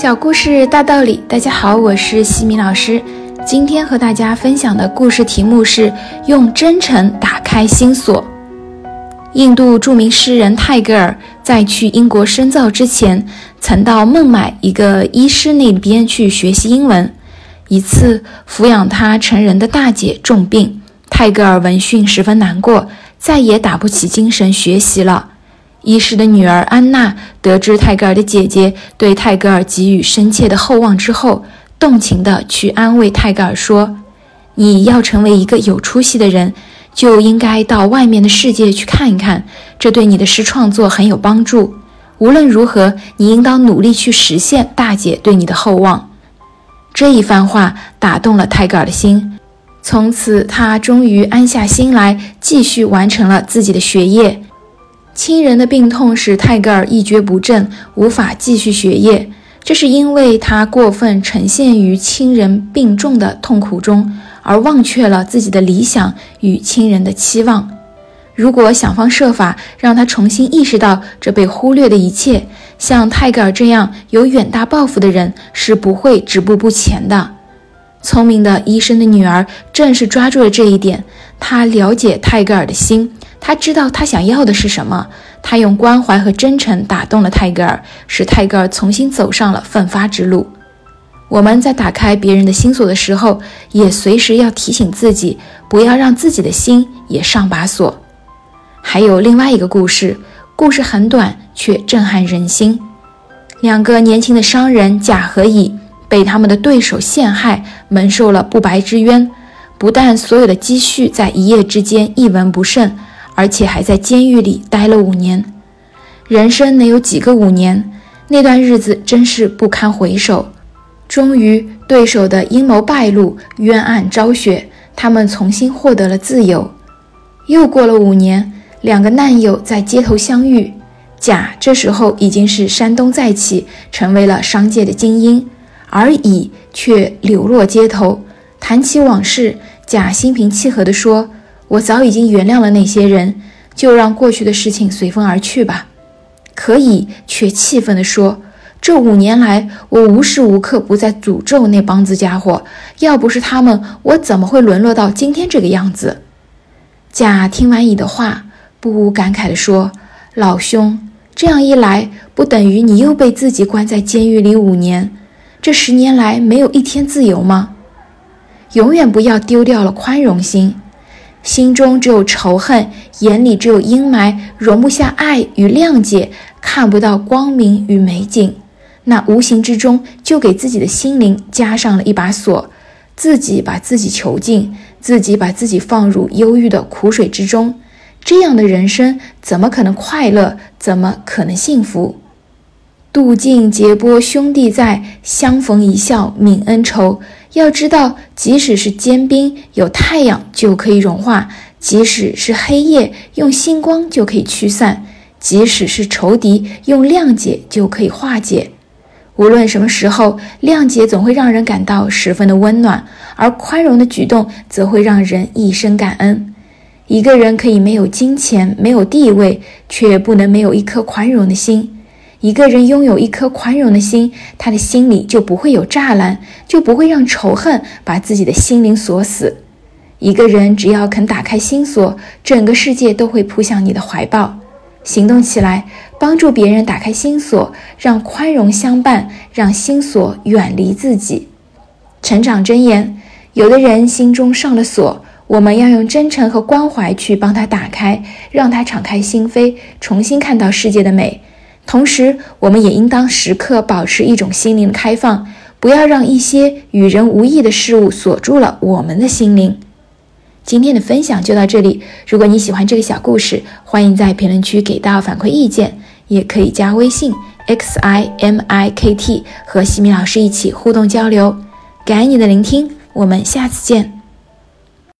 小故事大道理，大家好，我是西米老师。今天和大家分享的故事题目是用真诚打开心锁。印度著名诗人泰戈尔在去英国深造之前，曾到孟买一个医师那边去学习英文。一次，抚养他成人的大姐重病，泰戈尔闻讯十分难过，再也打不起精神学习了。医师的女儿安娜得知泰戈尔的姐姐对泰戈尔给予深切的厚望之后，动情地去安慰泰戈尔说：“你要成为一个有出息的人，就应该到外面的世界去看一看，这对你的诗创作很有帮助。无论如何，你应当努力去实现大姐对你的厚望。”这一番话打动了泰戈尔的心，从此他终于安下心来，继续完成了自己的学业。亲人的病痛使泰戈尔一蹶不振，无法继续学业。这是因为他过分沉陷于亲人病重的痛苦中，而忘却了自己的理想与亲人的期望。如果想方设法让他重新意识到这被忽略的一切，像泰戈尔这样有远大抱负的人是不会止步不前的。聪明的医生的女儿正是抓住了这一点，她了解泰戈尔的心。他知道他想要的是什么，他用关怀和真诚打动了泰戈尔，使泰戈尔重新走上了奋发之路。我们在打开别人的心锁的时候，也随时要提醒自己，不要让自己的心也上把锁。还有另外一个故事，故事很短，却震撼人心。两个年轻的商人甲和乙被他们的对手陷害，蒙受了不白之冤，不但所有的积蓄在一夜之间一文不剩。而且还在监狱里待了五年，人生能有几个五年？那段日子真是不堪回首。终于，对手的阴谋败露，冤案昭雪，他们重新获得了自由。又过了五年，两个难友在街头相遇。甲这时候已经是山东再起，成为了商界的精英，而乙却流落街头。谈起往事，甲心平气和地说。我早已经原谅了那些人，就让过去的事情随风而去吧。可以却气愤地说：“这五年来，我无时无刻不在诅咒那帮子家伙。要不是他们，我怎么会沦落到今天这个样子？”甲听完乙的话，不无感慨地说：“老兄，这样一来，不等于你又被自己关在监狱里五年？这十年来没有一天自由吗？永远不要丢掉了宽容心。”心中只有仇恨，眼里只有阴霾，容不下爱与谅解，看不到光明与美景，那无形之中就给自己的心灵加上了一把锁，自己把自己囚禁，自己把自己放入忧郁的苦水之中，这样的人生怎么可能快乐？怎么可能幸福？渡尽劫波兄弟在，相逢一笑泯恩仇。要知道，即使是坚冰，有太阳就可以融化；即使是黑夜，用星光就可以驱散；即使是仇敌，用谅解就可以化解。无论什么时候，谅解总会让人感到十分的温暖，而宽容的举动则会让人一生感恩。一个人可以没有金钱，没有地位，却不能没有一颗宽容的心。一个人拥有一颗宽容的心，他的心里就不会有栅栏，就不会让仇恨把自己的心灵锁死。一个人只要肯打开心锁，整个世界都会扑向你的怀抱。行动起来，帮助别人打开心锁，让宽容相伴，让心锁远离自己。成长箴言：有的人心中上了锁，我们要用真诚和关怀去帮他打开，让他敞开心扉，重新看到世界的美。同时，我们也应当时刻保持一种心灵的开放，不要让一些与人无益的事物锁住了我们的心灵。今天的分享就到这里。如果你喜欢这个小故事，欢迎在评论区给到反馈意见，也可以加微信 x i m i k t 和西米老师一起互动交流。感恩你的聆听，我们下次见。